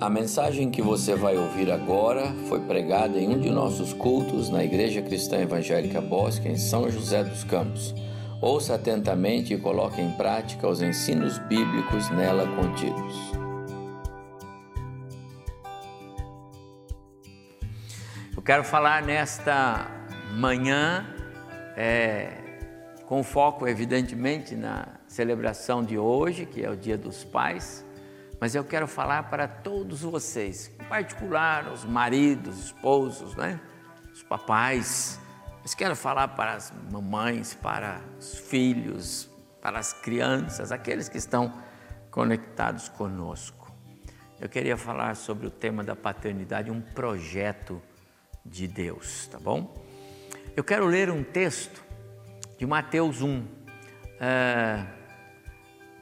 A mensagem que você vai ouvir agora foi pregada em um de nossos cultos na Igreja Cristã Evangélica Bosque, em São José dos Campos. Ouça atentamente e coloque em prática os ensinos bíblicos nela contidos. Eu quero falar nesta manhã, é, com foco, evidentemente, na celebração de hoje, que é o Dia dos Pais mas eu quero falar para todos vocês, em particular os maridos, esposos, né? os papais, mas quero falar para as mamães, para os filhos, para as crianças, aqueles que estão conectados conosco. Eu queria falar sobre o tema da paternidade, um projeto de Deus, tá bom? Eu quero ler um texto de Mateus 1. É,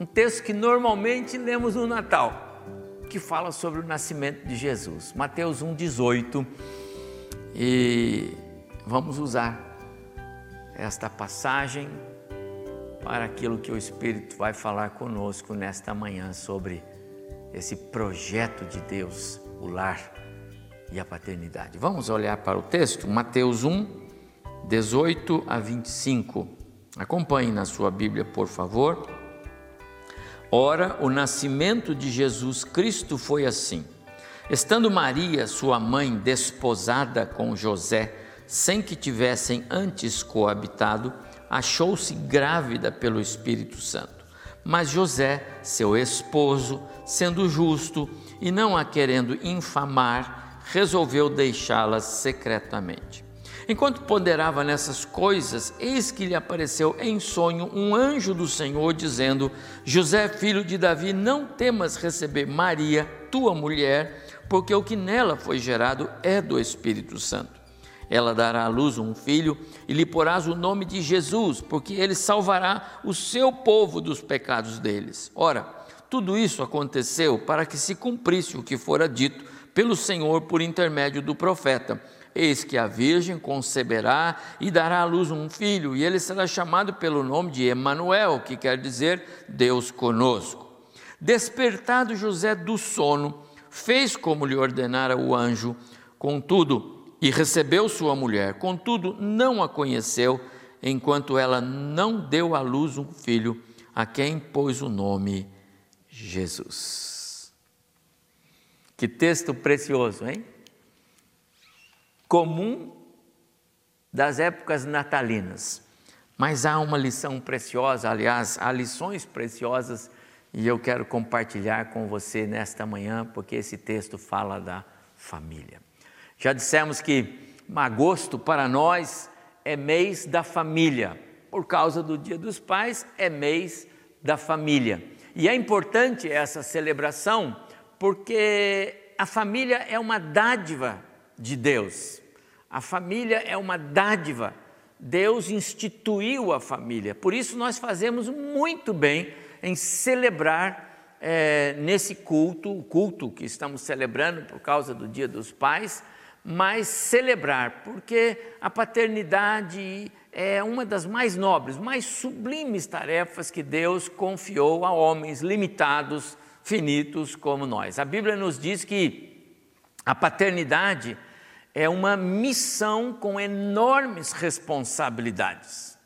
um texto que normalmente lemos no Natal, que fala sobre o nascimento de Jesus. Mateus 1,18. E vamos usar esta passagem para aquilo que o Espírito vai falar conosco nesta manhã sobre esse projeto de Deus, o lar e a paternidade. Vamos olhar para o texto, Mateus 1, 18 a 25. Acompanhe na sua Bíblia, por favor. Ora, o nascimento de Jesus Cristo foi assim. Estando Maria, sua mãe, desposada com José, sem que tivessem antes coabitado, achou-se grávida pelo Espírito Santo. Mas José, seu esposo, sendo justo e não a querendo infamar, resolveu deixá-la secretamente. Enquanto ponderava nessas coisas, eis que lhe apareceu em sonho um anjo do Senhor, dizendo: José, filho de Davi, não temas receber Maria, tua mulher, porque o que nela foi gerado é do Espírito Santo. Ela dará à luz um filho e lhe porás o nome de Jesus, porque ele salvará o seu povo dos pecados deles. Ora, tudo isso aconteceu para que se cumprisse o que fora dito pelo Senhor por intermédio do profeta Eis que a Virgem conceberá e dará à luz um filho, e ele será chamado pelo nome de Emanuel, que quer dizer Deus conosco. Despertado José do sono, fez como lhe ordenara o anjo, contudo, e recebeu sua mulher, contudo, não a conheceu, enquanto ela não deu à luz um filho, a quem pôs o nome Jesus. Que texto precioso, hein? Comum das épocas natalinas. Mas há uma lição preciosa, aliás, há lições preciosas e eu quero compartilhar com você nesta manhã, porque esse texto fala da família. Já dissemos que agosto para nós é mês da família, por causa do Dia dos Pais, é mês da família. E é importante essa celebração porque a família é uma dádiva de Deus. A família é uma dádiva. Deus instituiu a família. Por isso nós fazemos muito bem em celebrar é, nesse culto, o culto que estamos celebrando por causa do Dia dos Pais, mas celebrar, porque a paternidade é uma das mais nobres, mais sublimes tarefas que Deus confiou a homens limitados, finitos como nós. A Bíblia nos diz que a paternidade é uma missão com enormes responsabilidades.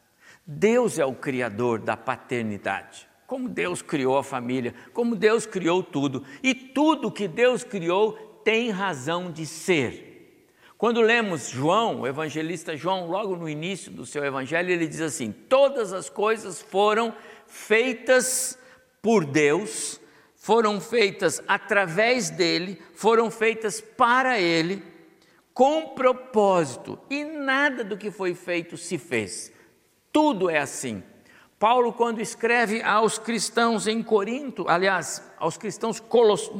Deus é o criador da paternidade. Como Deus criou a família, como Deus criou tudo, e tudo que Deus criou tem razão de ser. Quando lemos João, o evangelista João, logo no início do seu evangelho, ele diz assim: Todas as coisas foram feitas por Deus, foram feitas através dele, foram feitas para ele com propósito, e nada do que foi feito se fez. Tudo é assim. Paulo, quando escreve aos cristãos em Corinto, aliás, aos cristãos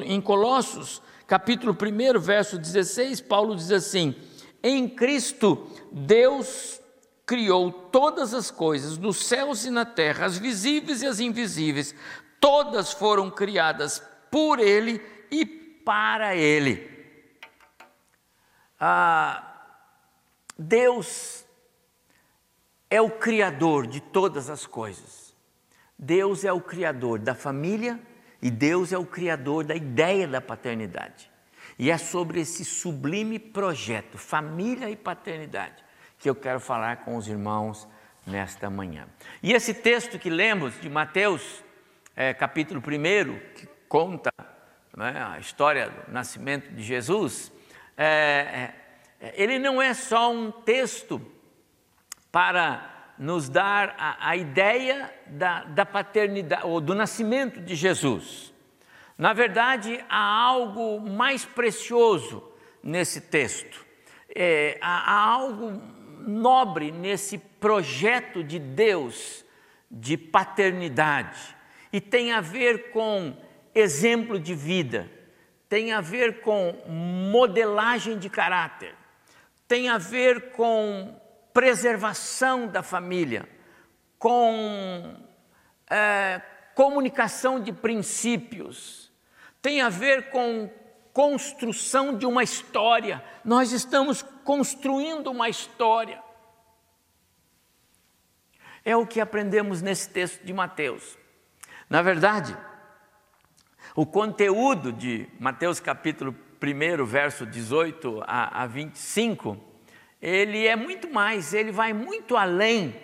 em Colossos, capítulo 1, verso 16, Paulo diz assim: Em Cristo, Deus criou todas as coisas, nos céus e na terra, as visíveis e as invisíveis, todas foram criadas por Ele e para Ele. Ah, Deus é o Criador de todas as coisas. Deus é o Criador da família E Deus é o criador da ideia da paternidade. E é sobre esse sublime projeto, família e paternidade, que eu quero falar com os irmãos nesta manhã. E esse texto que lemos de Mateus, é, capítulo 1, que conta né, a história do nascimento de Jesus, é, é, ele não é só um texto para nos dar a, a ideia da, da paternidade ou do nascimento de Jesus. Na verdade, há algo mais precioso nesse texto, é, há, há algo nobre nesse projeto de Deus de paternidade. E tem a ver com exemplo de vida, tem a ver com modelagem de caráter, tem a ver com preservação da família, com é, comunicação de princípios, tem a ver com construção de uma história. Nós estamos construindo uma história. É o que aprendemos nesse texto de Mateus. Na verdade, o conteúdo de Mateus capítulo 1, verso 18 a, a 25, ele é muito mais, ele vai muito além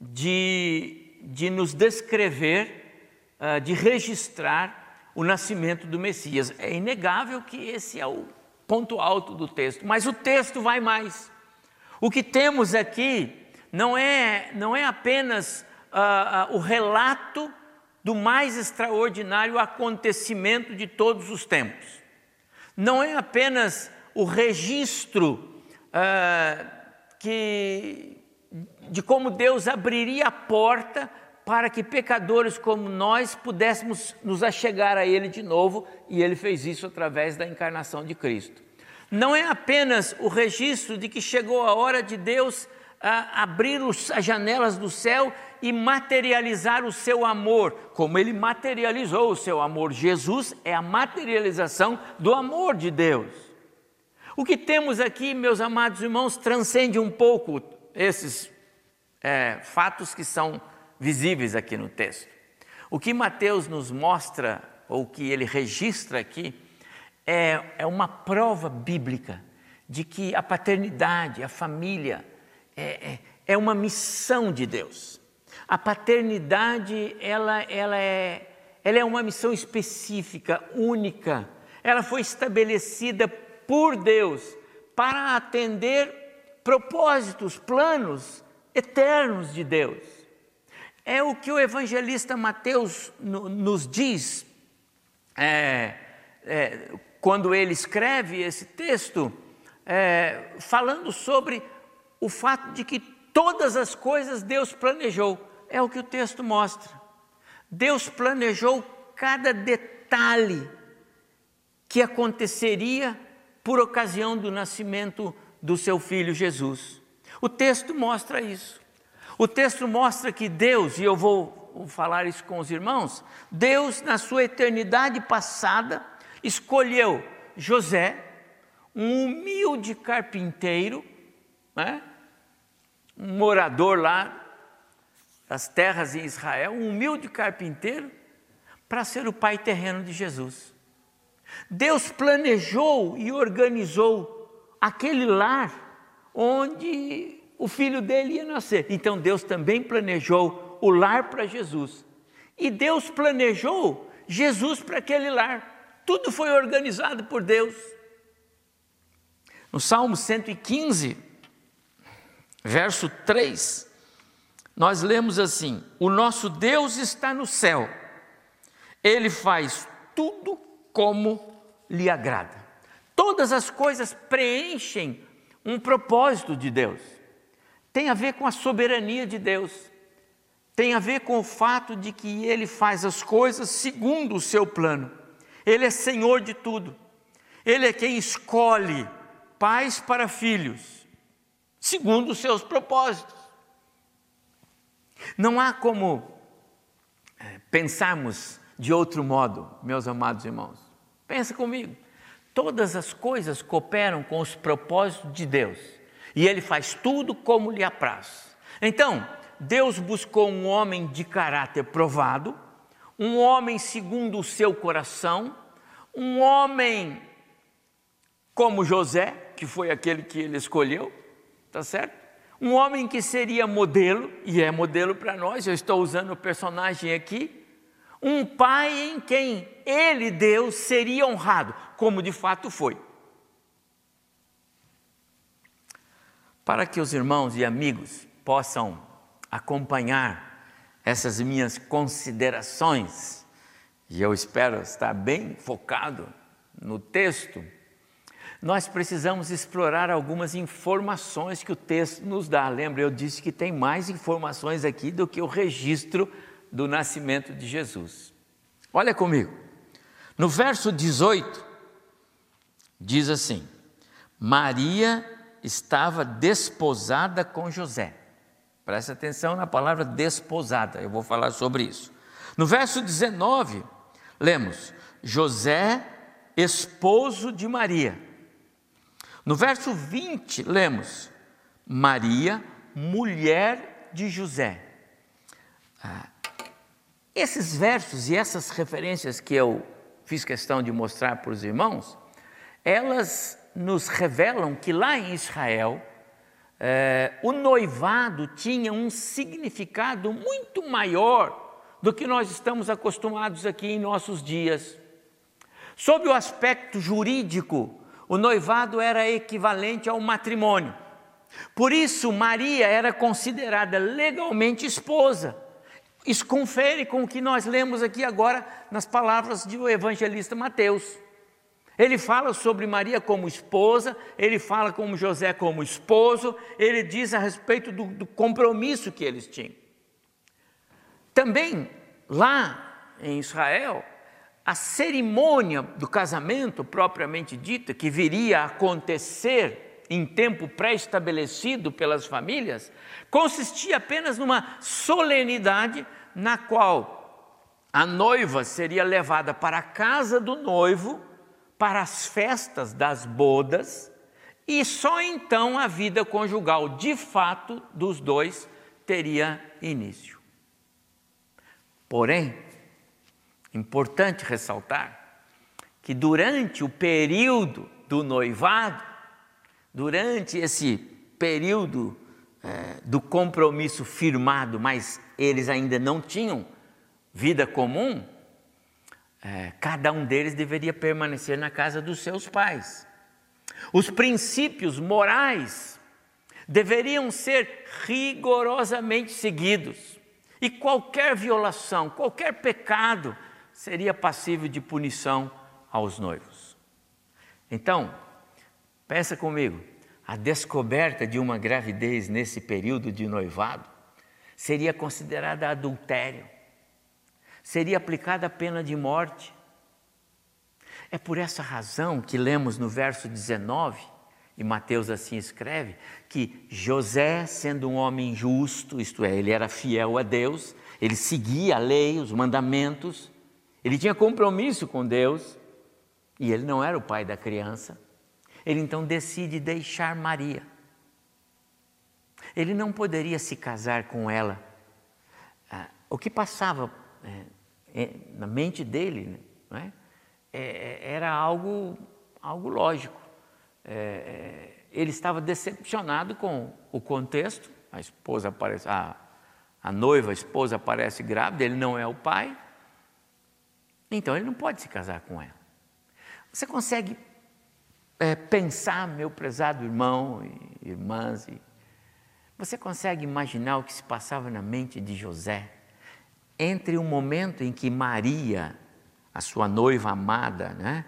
de, de nos descrever, uh, de registrar o nascimento do Messias. É inegável que esse é o ponto alto do texto, mas o texto vai mais. O que temos aqui não é, não é apenas uh, uh, o relato do mais extraordinário acontecimento de todos os tempos. Não é apenas o registro ah, que, de como Deus abriria a porta para que pecadores como nós pudéssemos nos achegar a Ele de novo, e Ele fez isso através da encarnação de Cristo. Não é apenas o registro de que chegou a hora de Deus abrir os, as janelas do céu e materializar o seu amor, como Ele materializou o seu amor. Jesus é a materialização do amor de Deus. O que temos aqui, meus amados irmãos, transcende um pouco esses é, fatos que são visíveis aqui no texto. O que Mateus nos mostra, ou que ele registra aqui, é, é uma prova bíblica de que a paternidade, a família, é, é, é uma missão de Deus. A paternidade, ela, ela, é, ela é uma missão específica, única. Ela foi estabelecida por Deus para atender propósitos, planos eternos de Deus. É o que o evangelista Mateus nos diz é, é, quando ele escreve esse texto, é, falando sobre o fato de que todas as coisas Deus planejou. É o que o texto mostra. Deus planejou cada detalhe que aconteceria por ocasião do nascimento do seu filho Jesus. O texto mostra isso. O texto mostra que Deus, e eu vou falar isso com os irmãos, Deus, na sua eternidade passada, escolheu José, um humilde carpinteiro, né? Um morador lá das terras em Israel, um humilde carpinteiro, para ser o pai terreno de Jesus. Deus planejou e organizou aquele lar onde o filho dele ia nascer. Então Deus também planejou o lar para Jesus. E Deus planejou Jesus para aquele lar. Tudo foi organizado por Deus. No Salmo 115, verso 3, nós lemos assim: O nosso Deus está no céu, ele faz tudo como lhe agrada. Todas as coisas preenchem um propósito de Deus. Tem a ver com a soberania de Deus. Tem a ver com o fato de que Ele faz as coisas segundo o seu plano. Ele é Senhor de tudo. Ele é quem escolhe pais para filhos, segundo os seus propósitos. Não há como eh, pensarmos de outro modo, meus amados irmãos. Pensa comigo. Todas as coisas cooperam com os propósitos de Deus e Ele faz tudo como lhe apraz. Então, Deus buscou um homem de caráter provado, um homem segundo o seu coração, um homem como José, que foi aquele que ele escolheu, tá certo? Um homem que seria modelo, e é modelo para nós, eu estou usando o personagem aqui, um pai em quem ele, Deus, seria honrado, como de fato foi. Para que os irmãos e amigos possam acompanhar essas minhas considerações, e eu espero estar bem focado no texto, nós precisamos explorar algumas informações que o texto nos dá. Lembra, eu disse que tem mais informações aqui do que o registro do nascimento de Jesus. Olha comigo, no verso 18, diz assim: Maria estava desposada com José. Presta atenção na palavra desposada, eu vou falar sobre isso. No verso 19, lemos: José, esposo de Maria. No verso 20, lemos: Maria, mulher de José. Ah, esses versos e essas referências que eu fiz questão de mostrar para os irmãos, elas nos revelam que lá em Israel, é, o noivado tinha um significado muito maior do que nós estamos acostumados aqui em nossos dias. Sob o aspecto jurídico, o noivado era equivalente ao matrimônio. Por isso, Maria era considerada legalmente esposa. Isso confere com o que nós lemos aqui agora nas palavras do evangelista Mateus. Ele fala sobre Maria como esposa, ele fala como José como esposo, ele diz a respeito do, do compromisso que eles tinham. Também, lá em Israel, a cerimônia do casamento propriamente dita, que viria a acontecer em tempo pré-estabelecido pelas famílias, consistia apenas numa solenidade na qual a noiva seria levada para a casa do noivo para as festas das bodas, e só então a vida conjugal de fato dos dois teria início. Porém, importante ressaltar que durante o período do noivado, durante esse período é, do compromisso firmado, mas eles ainda não tinham vida comum, é, cada um deles deveria permanecer na casa dos seus pais. Os princípios morais deveriam ser rigorosamente seguidos, e qualquer violação, qualquer pecado seria passível de punição aos noivos. Então, pensa comigo, a descoberta de uma gravidez nesse período de noivado seria considerada adultério seria aplicada a pena de morte. É por essa razão que lemos no verso 19, e Mateus assim escreve, que José, sendo um homem justo, isto é, ele era fiel a Deus, ele seguia a lei, os mandamentos, ele tinha compromisso com Deus, e ele não era o pai da criança. Ele então decide deixar Maria. Ele não poderia se casar com ela. Ah, o que passava é, é, na mente dele? É, é, era algo, algo lógico. Ele estava decepcionado com o contexto, a esposa aparece, a, a noiva, a esposa aparece grávida, ele não é o pai, então ele não pode se casar com ela. Você consegue é, pensar, meu prezado irmão e irmãs, e você consegue imaginar o que se passava na mente de José? entre o momento em que Maria, a sua noiva amada, né,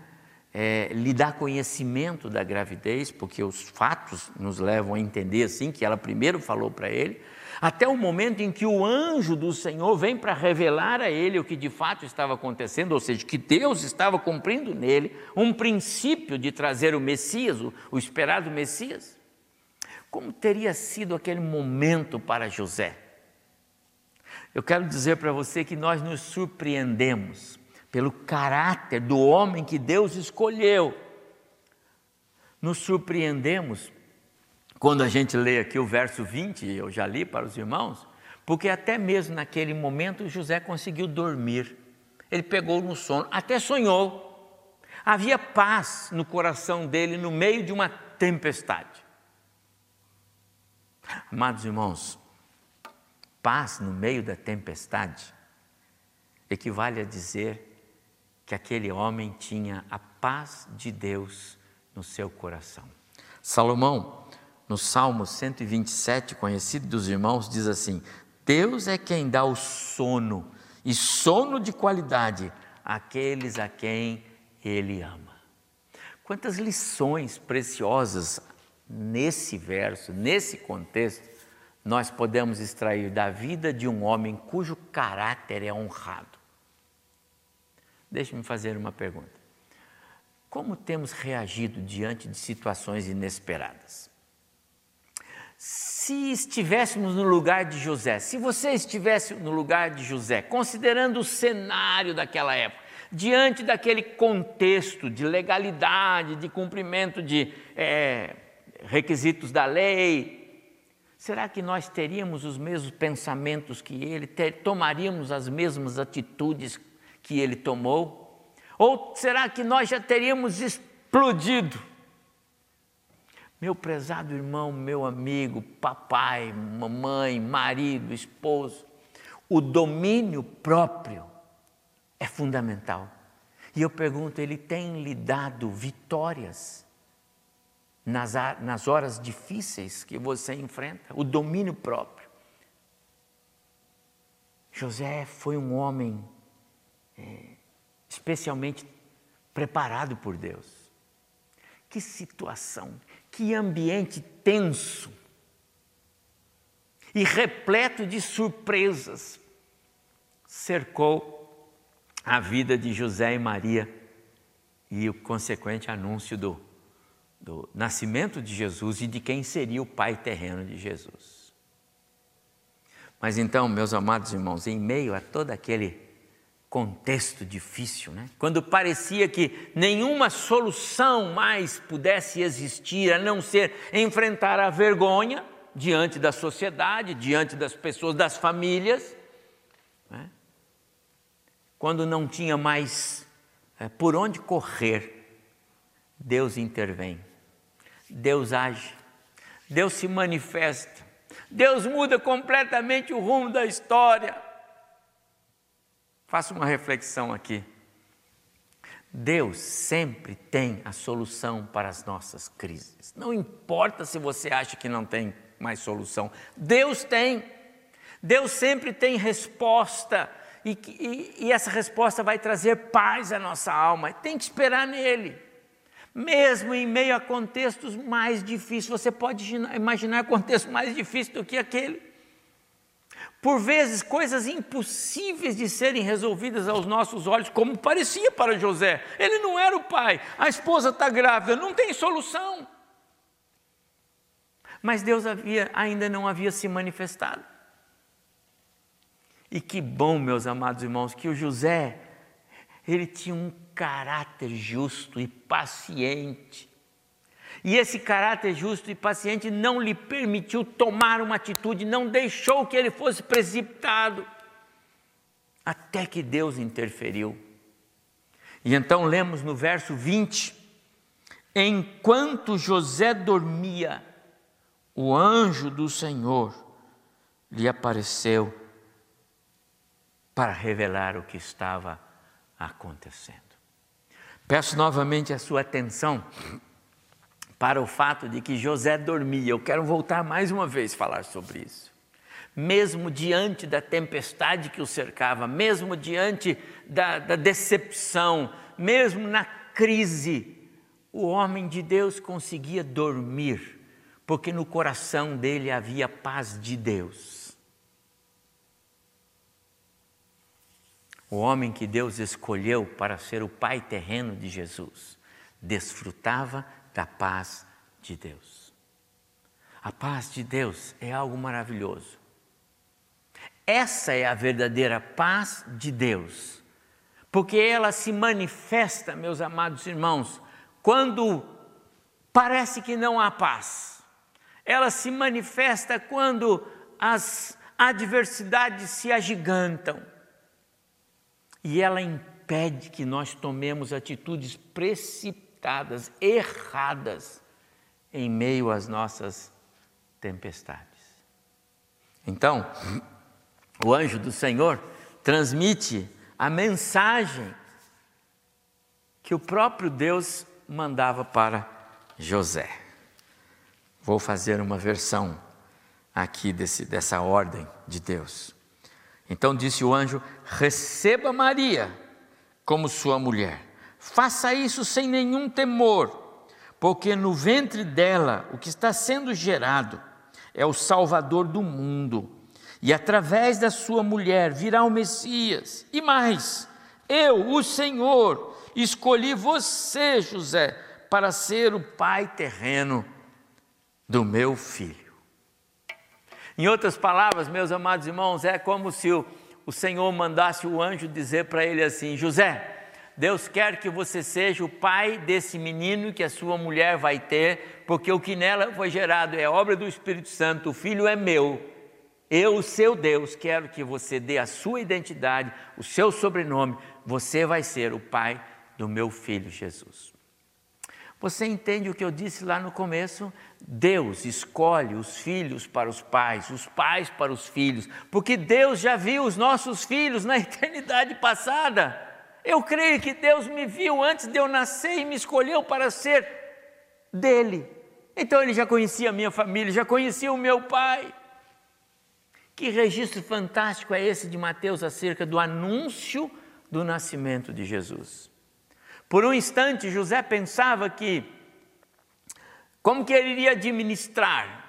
é, lhe dá conhecimento da gravidez, porque os fatos nos levam a entender assim que ela primeiro falou para ele, até o momento em que o anjo do Senhor vem para revelar a ele o que de fato estava acontecendo, ou seja, que Deus estava cumprindo nele um princípio de trazer o Messias, o, o esperado Messias. Como teria sido aquele momento para José? Eu quero dizer para você que nós nos surpreendemos pelo caráter do homem que Deus escolheu. Nos surpreendemos quando a gente lê aqui o verso 20, eu já li para os irmãos, porque até mesmo naquele momento José conseguiu dormir. Ele pegou no sono, até sonhou. Havia paz no coração dele no meio de uma tempestade. Amados irmãos, paz no meio da tempestade equivale a dizer que aquele homem tinha a paz de Deus no seu coração. Salomão, no Salmo 127, conhecido dos irmãos, diz assim: Deus é quem dá o sono, e sono de qualidade, àqueles a quem Ele ama. Quantas lições preciosas nesse verso, nesse contexto, nós podemos extrair da vida de um homem cujo caráter é honrado. Deixe-me fazer uma pergunta. Como temos reagido diante de situações inesperadas? Se estivéssemos no lugar de José, se você estivesse no lugar de José, considerando o cenário daquela época, diante daquele contexto de legalidade, de cumprimento de é, requisitos da lei, será que nós teríamos os mesmos pensamentos que ele, ter, tomaríamos as mesmas atitudes que ele tomou? Ou será que nós já teríamos explodido? Meu prezado irmão, meu amigo, papai, mamãe, marido, esposo, o domínio próprio é fundamental. E eu pergunto, ele tem lhe dado vitórias nas, nas horas difíceis que você enfrenta? O domínio próprio. José foi um homem é, especialmente preparado por Deus. Que situação, que ambiente tenso e repleto de surpresas cercou a vida de José e Maria e o consequente anúncio do, do nascimento de Jesus e de quem seria o pai terreno de Jesus. Mas então, meus amados irmãos, em meio a todo aquele contexto difícil, né? quando parecia que nenhuma solução mais pudesse existir a não ser enfrentar a vergonha diante da sociedade, diante das pessoas, das famílias, né? quando não tinha mais é, por onde correr, Deus intervém, Deus age, Deus se manifesta, Deus muda completamente o rumo da história. Faça uma reflexão aqui. Deus sempre tem a solução para as nossas crises. Não importa se você acha que não tem mais solução, Deus tem. Deus sempre tem resposta e, e, e essa resposta vai trazer paz à nossa alma. Tem que esperar nele. Mesmo em meio a contextos mais difíceis, você pode imaginar contexto mais difícil do que aquele por vezes coisas impossíveis de serem resolvidas aos nossos olhos, como parecia para José. Ele não era o pai, a esposa está grávida, não tem solução. Mas Deus havia, ainda não havia se manifestado. E que bom, meus amados irmãos, que o José, ele tinha um caráter justo e paciente. E esse caráter justo e paciente não lhe permitiu tomar uma atitude, não deixou que ele fosse precipitado, até que Deus interferiu. E então lemos no verso 20: Enquanto José dormia, o anjo do Senhor lhe apareceu para revelar o que estava acontecendo. Peço novamente a sua atenção para o fato de que José dormia. Eu quero voltar mais uma vez falar sobre isso. Mesmo diante da tempestade que o cercava, mesmo diante da, da decepção, mesmo na crise, o homem de Deus conseguia dormir, porque no coração dele havia paz de Deus. O homem que Deus escolheu para ser o pai terreno de Jesus desfrutava da paz de Deus. A paz de Deus é algo maravilhoso. Essa é a verdadeira paz de Deus, porque ela se manifesta, meus amados irmãos, quando parece que não há paz. Ela se manifesta quando as adversidades se agigantam. e ela impede que nós tomemos atitudes precipitadas, erradas, em meio às nossas tempestades. Então, o anjo do Senhor transmite a mensagem que o próprio Deus mandava para José. Vou fazer uma versão aqui desse, dessa ordem de Deus. Então disse o anjo: Receba Maria como sua mulher. Faça isso sem nenhum temor, porque no ventre dela o que está sendo gerado é o Salvador do mundo. E através da sua mulher virá o Messias. E mais, eu, o Senhor, escolhi você, José, para ser o pai terreno do meu filho. Em outras palavras, meus amados irmãos, é como se o, o Senhor mandasse o anjo dizer para ele assim: José, Deus quer que você seja o pai desse menino que a sua mulher vai ter, porque o que nela foi gerado é obra do Espírito Santo, o filho é meu. Eu, seu Deus, quero que você dê a sua identidade, o seu sobrenome, você vai ser o pai do meu filho Jesus. Você entende o que eu disse lá no começo? Deus escolhe os filhos para os pais, os pais para os filhos, porque Deus já viu os nossos filhos na eternidade passada. Eu creio que Deus me viu antes de eu nascer e me escolheu para ser dele. Então ele já conhecia a minha família, já conhecia o meu pai. Que registro fantástico é esse de Mateus acerca do anúncio do nascimento de Jesus. Por um instante, José pensava que, como que ele iria administrar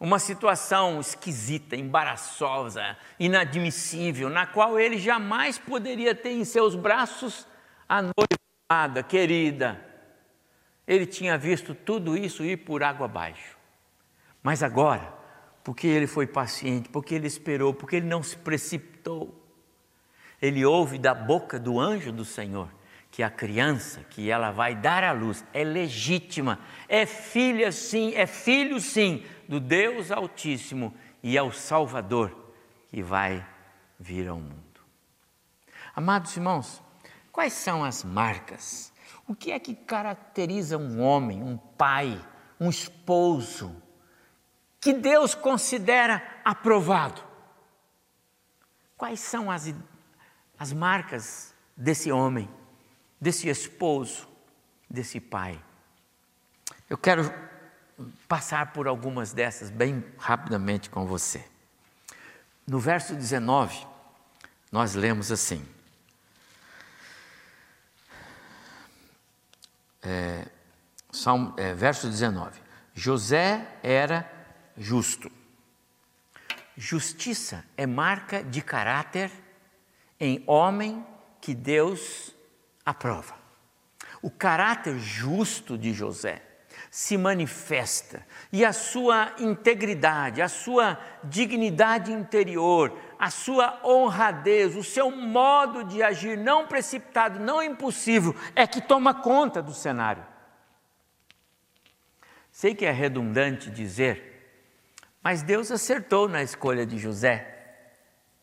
uma situação esquisita, embaraçosa, inadmissível, na qual ele jamais poderia ter em seus braços a noiva querida. Ele tinha visto tudo isso ir por água abaixo. Mas agora, porque ele foi paciente, porque ele esperou, porque ele não se precipitou, ele ouve da boca do anjo do Senhor que a criança que ela vai dar à luz é legítima, é filha sim, é filho sim do Deus Altíssimo e é o Salvador que vai vir ao mundo. Amados irmãos, quais são as marcas? O que é que caracteriza um homem, um pai, um esposo que Deus considera aprovado? Quais são as, as marcas desse homem? Desse esposo, desse pai. Eu quero passar por algumas dessas bem rapidamente com você. No verso 19, nós lemos assim: é, Salmo, é, verso 19: José era justo. Justiça é marca de caráter em homem que Deus a prova. O caráter justo de José se manifesta e a sua integridade, a sua dignidade interior, a sua honradez, o seu modo de agir não precipitado, não impulsivo, é que toma conta do cenário. Sei que é redundante dizer, mas Deus acertou na escolha de José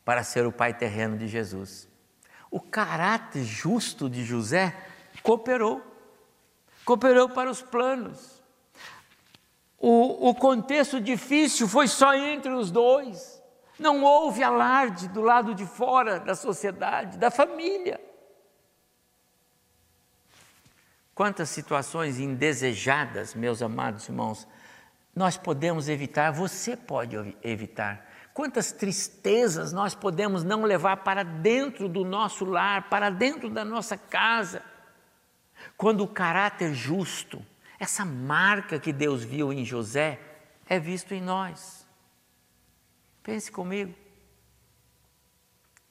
para ser o pai terreno de Jesus o caráter justo de José cooperou, cooperou para os planos. O, o contexto difícil foi só entre os dois. Não houve alarde do lado de fora da sociedade, da família. Quantas situações indesejadas, meus amados irmãos, nós podemos evitar, você pode evitar, Quantas tristezas nós podemos não levar para dentro do nosso lar, para dentro da nossa casa, quando o caráter justo, essa marca que Deus viu em José, é visto em nós. Pense comigo.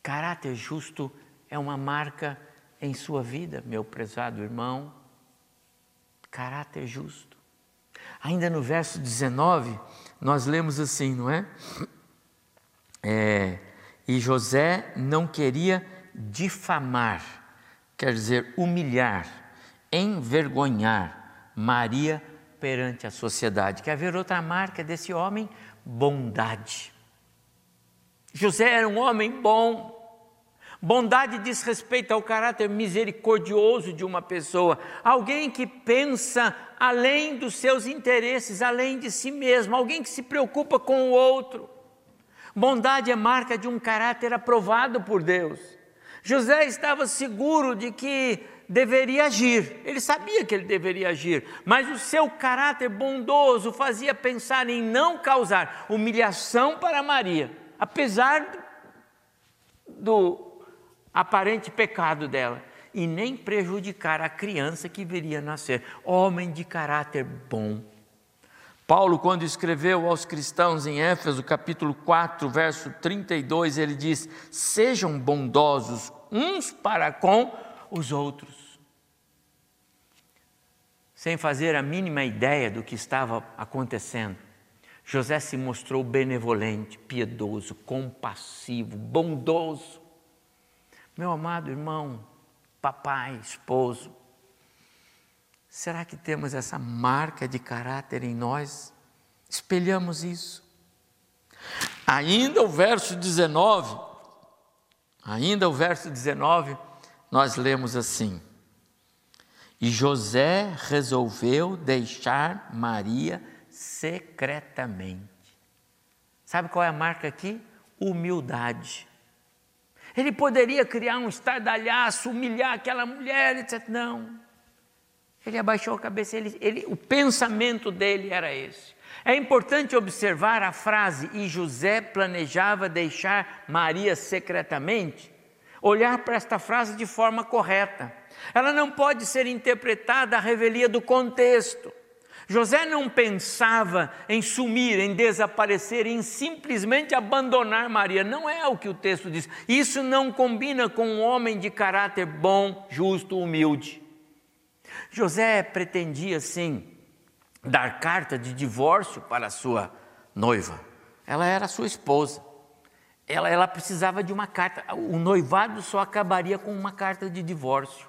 Caráter justo é uma marca em sua vida, meu prezado irmão. Caráter justo. Ainda no verso 19, nós lemos assim, não é? É, e José não queria difamar, quer dizer, humilhar, envergonhar Maria perante a sociedade. Quer ver outra marca desse homem? Bondade. José era um homem bom, Bondade diz respeito ao caráter misericordioso de uma pessoa, alguém que pensa além dos seus interesses, além de si mesmo, alguém que se preocupa com o outro. Bondade é marca de um caráter aprovado por Deus. José estava seguro de que deveria agir, ele sabia que ele deveria agir, mas o seu caráter bondoso fazia pensar em não causar humilhação para Maria, apesar do aparente pecado dela, e nem prejudicar a criança que viria a nascer. Homem de caráter bom. Paulo, quando escreveu aos cristãos em Éfeso, capítulo 4, verso 32, ele diz: Sejam bondosos uns para com os outros. Sem fazer a mínima ideia do que estava acontecendo, José se mostrou benevolente, piedoso, compassivo, bondoso. Meu amado irmão, papai, esposo, será que temos essa marca de caráter em nós? Espelhamos isso. Ainda o verso 19, ainda o verso 19, nós lemos assim: E José resolveu deixar Maria secretamente. Sabe qual é a marca aqui? Humildade. Ele poderia criar um estardalhaço, humilhar aquela mulher, etc. Não. Ele abaixou a cabeça, ele, ele, o pensamento dele era esse. É importante observar a frase, e José planejava deixar Maria secretamente, olhar para esta frase de forma correta. Ela não pode ser interpretada à revelia do contexto. José não pensava em sumir, em desaparecer, em simplesmente abandonar Maria. Não é o que o texto diz. Isso não combina com um homem de caráter bom, justo, humilde. José pretendia, sim, dar carta de divórcio para sua noiva. Ela era sua esposa. Ela, ela precisava de uma carta. O noivado só acabaria com uma carta de divórcio.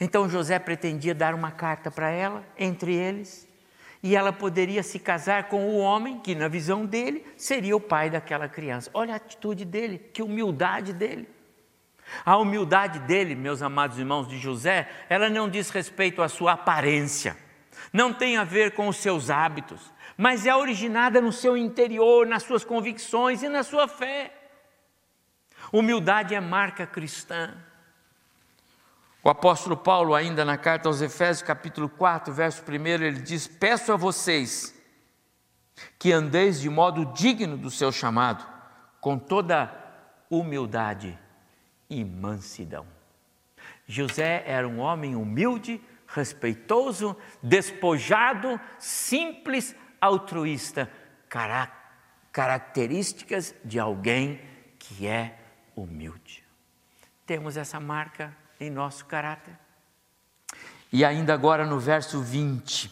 Então José pretendia dar uma carta para ela, entre eles, e ela poderia se casar com o homem que, na visão dele, seria o pai daquela criança. Olha a atitude dele, que humildade dele. A humildade dele, meus amados irmãos de José, ela não diz respeito à sua aparência, não tem a ver com os seus hábitos, mas é originada no seu interior, nas suas convicções e na sua fé. Humildade é marca cristã. O apóstolo Paulo, ainda na carta aos Efésios, capítulo 4, verso 1, ele diz: Peço a vocês que andeis de modo digno do seu chamado, com toda humildade e mansidão. José era um homem humilde, respeitoso, despojado, simples, altruísta, características de alguém que é humilde. Temos essa marca em nosso caráter. E ainda agora no verso 20: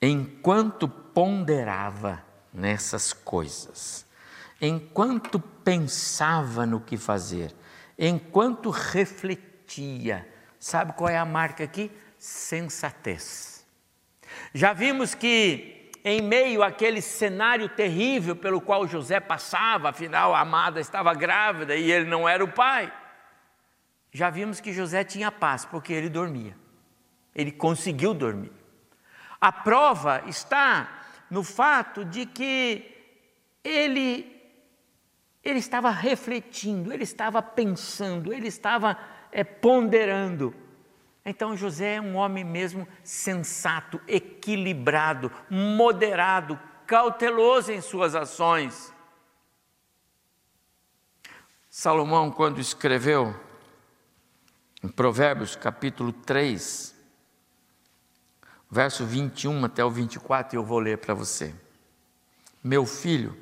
Enquanto ponderava nessas coisas, enquanto pensava no que fazer, enquanto refletia, sabe qual é a marca aqui? Sensatez. Já vimos que em meio àquele cenário terrível pelo qual José passava, afinal a amada estava grávida e ele não era o pai já vimos que José tinha paz, porque ele dormia. Ele conseguiu dormir. A prova está no fato de que ele ele estava refletindo, ele estava pensando, ele estava é, ponderando. Então José é um homem mesmo sensato, equilibrado, moderado, cauteloso em suas ações. Salomão, quando escreveu em Provérbios capítulo 3, verso 21 até o 24, eu vou ler para você. Meu filho,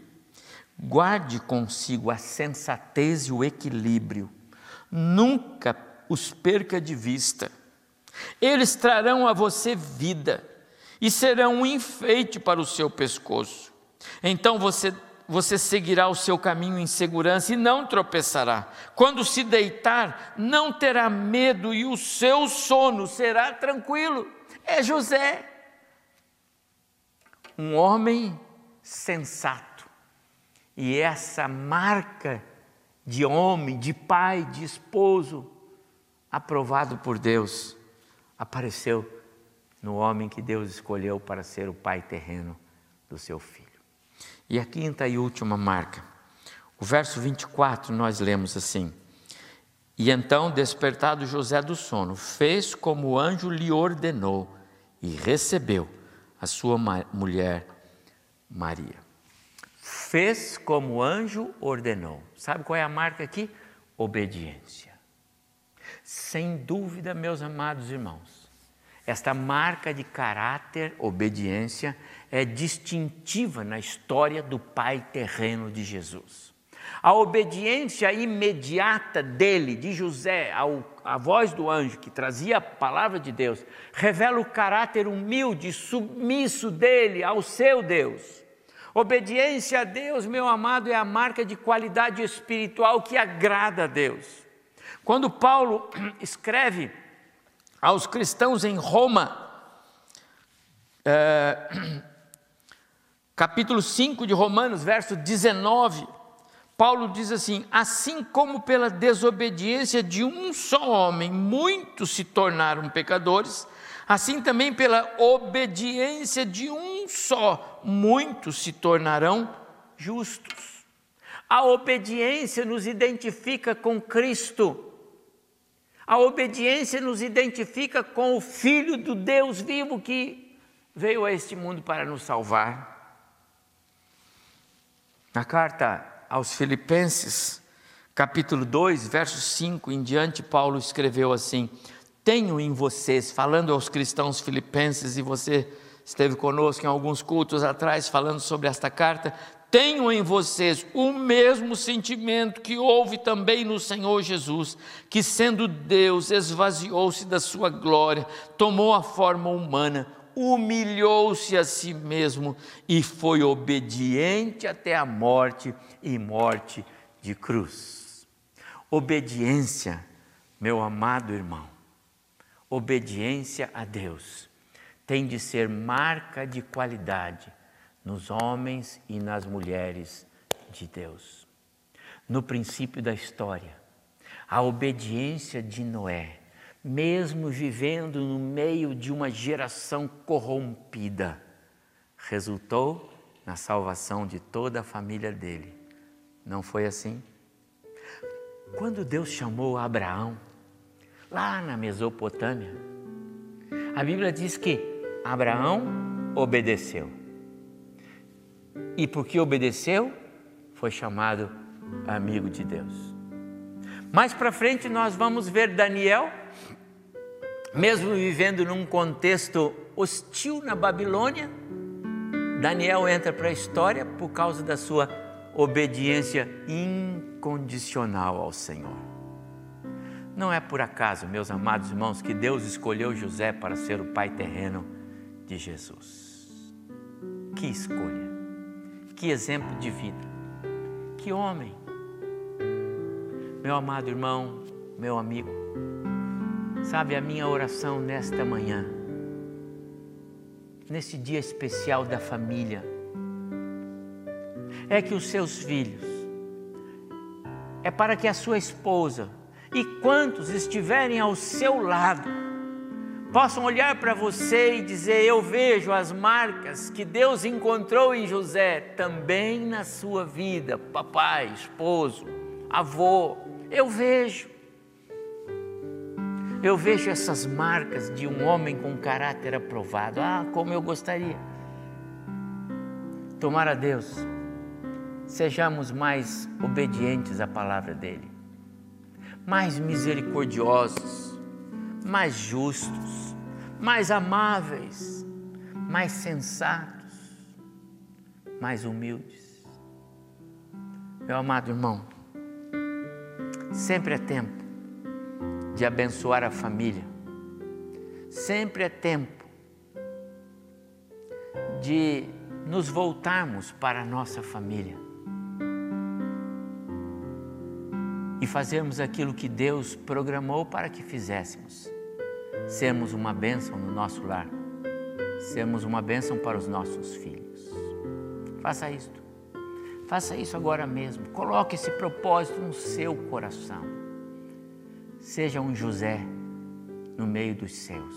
guarde consigo a sensatez e o equilíbrio, nunca os perca de vista. Eles trarão a você vida e serão um enfeite para o seu pescoço. Então você você seguirá o seu caminho em segurança e não tropeçará. Quando se deitar, não terá medo e o seu sono será tranquilo. É José, um homem sensato. E essa marca de homem, de pai, de esposo, aprovado por Deus, apareceu no homem que Deus escolheu para ser o pai terreno do seu filho. E a quinta e última marca. O verso 24 nós lemos assim: E então, despertado José do sono, fez como o anjo lhe ordenou e recebeu a sua mulher Maria. Fez como o anjo ordenou. Sabe qual é a marca aqui? Obediência. Sem dúvida, meus amados irmãos, esta marca de caráter, obediência, é distintiva na história do Pai terreno de Jesus. A obediência imediata dele, de José, ao, à voz do anjo que trazia a palavra de Deus, revela o caráter humilde, submisso dele ao seu Deus. Obediência a Deus, meu amado, é a marca de qualidade espiritual que agrada a Deus. Quando Paulo escreve aos cristãos em Roma, é, capítulo 5 de Romanos, verso 19, Paulo diz assim: assim como pela desobediência de um só homem muitos se tornaram pecadores, assim também pela obediência de um só muitos se tornarão justos. A obediência nos identifica com Cristo. A obediência nos identifica com o Filho do Deus vivo que veio a este mundo para nos salvar. Na carta aos Filipenses, capítulo 2, verso 5 em diante, Paulo escreveu assim: Tenho em vocês, falando aos cristãos filipenses, e você esteve conosco em alguns cultos atrás falando sobre esta carta, tenho em vocês o mesmo sentimento que houve também no Senhor Jesus, que sendo Deus esvaziou-se da sua glória, tomou a forma humana, humilhou-se a si mesmo e foi obediente até a morte e morte de cruz. Obediência, meu amado irmão, obediência a Deus tem de ser marca de qualidade nos homens e nas mulheres de Deus. No princípio da história, a obediência de Noé mesmo vivendo no meio de uma geração corrompida, resultou na salvação de toda a família dele. Não foi assim? Quando Deus chamou Abraão, lá na Mesopotâmia, a Bíblia diz que Abraão obedeceu. E porque obedeceu, foi chamado amigo de Deus. Mais para frente nós vamos ver Daniel mesmo vivendo num contexto hostil na Babilônia, Daniel entra para a história por causa da sua obediência incondicional ao Senhor. Não é por acaso, meus amados irmãos, que Deus escolheu José para ser o pai terreno de Jesus. Que escolha, que exemplo de vida, que homem. Meu amado irmão, meu amigo, Sabe, a minha oração nesta manhã, nesse dia especial da família, é que os seus filhos, é para que a sua esposa e quantos estiverem ao seu lado, possam olhar para você e dizer: Eu vejo as marcas que Deus encontrou em José também na sua vida, papai, esposo, avô. Eu vejo. Eu vejo essas marcas de um homem com caráter aprovado. Ah, como eu gostaria. Tomara Deus, sejamos mais obedientes à palavra dEle, mais misericordiosos, mais justos, mais amáveis, mais sensatos, mais humildes. Meu amado irmão, sempre é tempo de abençoar a família. Sempre é tempo de nos voltarmos para a nossa família e fazermos aquilo que Deus programou para que fizéssemos. Sermos uma bênção no nosso lar, sermos uma bênção para os nossos filhos. Faça isto. Faça isso agora mesmo. Coloque esse propósito no seu coração. Seja um José no meio dos seus.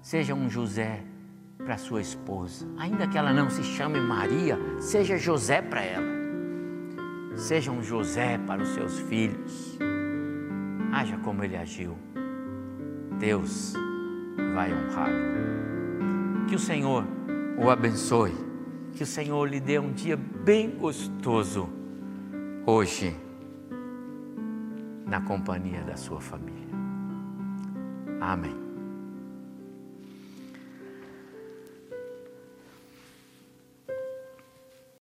Seja um José para sua esposa. Ainda que ela não se chame Maria, seja José para ela. Seja um José para os seus filhos. Haja como ele agiu. Deus vai honrá-lo. Que o Senhor o abençoe. Que o Senhor lhe dê um dia bem gostoso hoje, na companhia da sua família. Amém.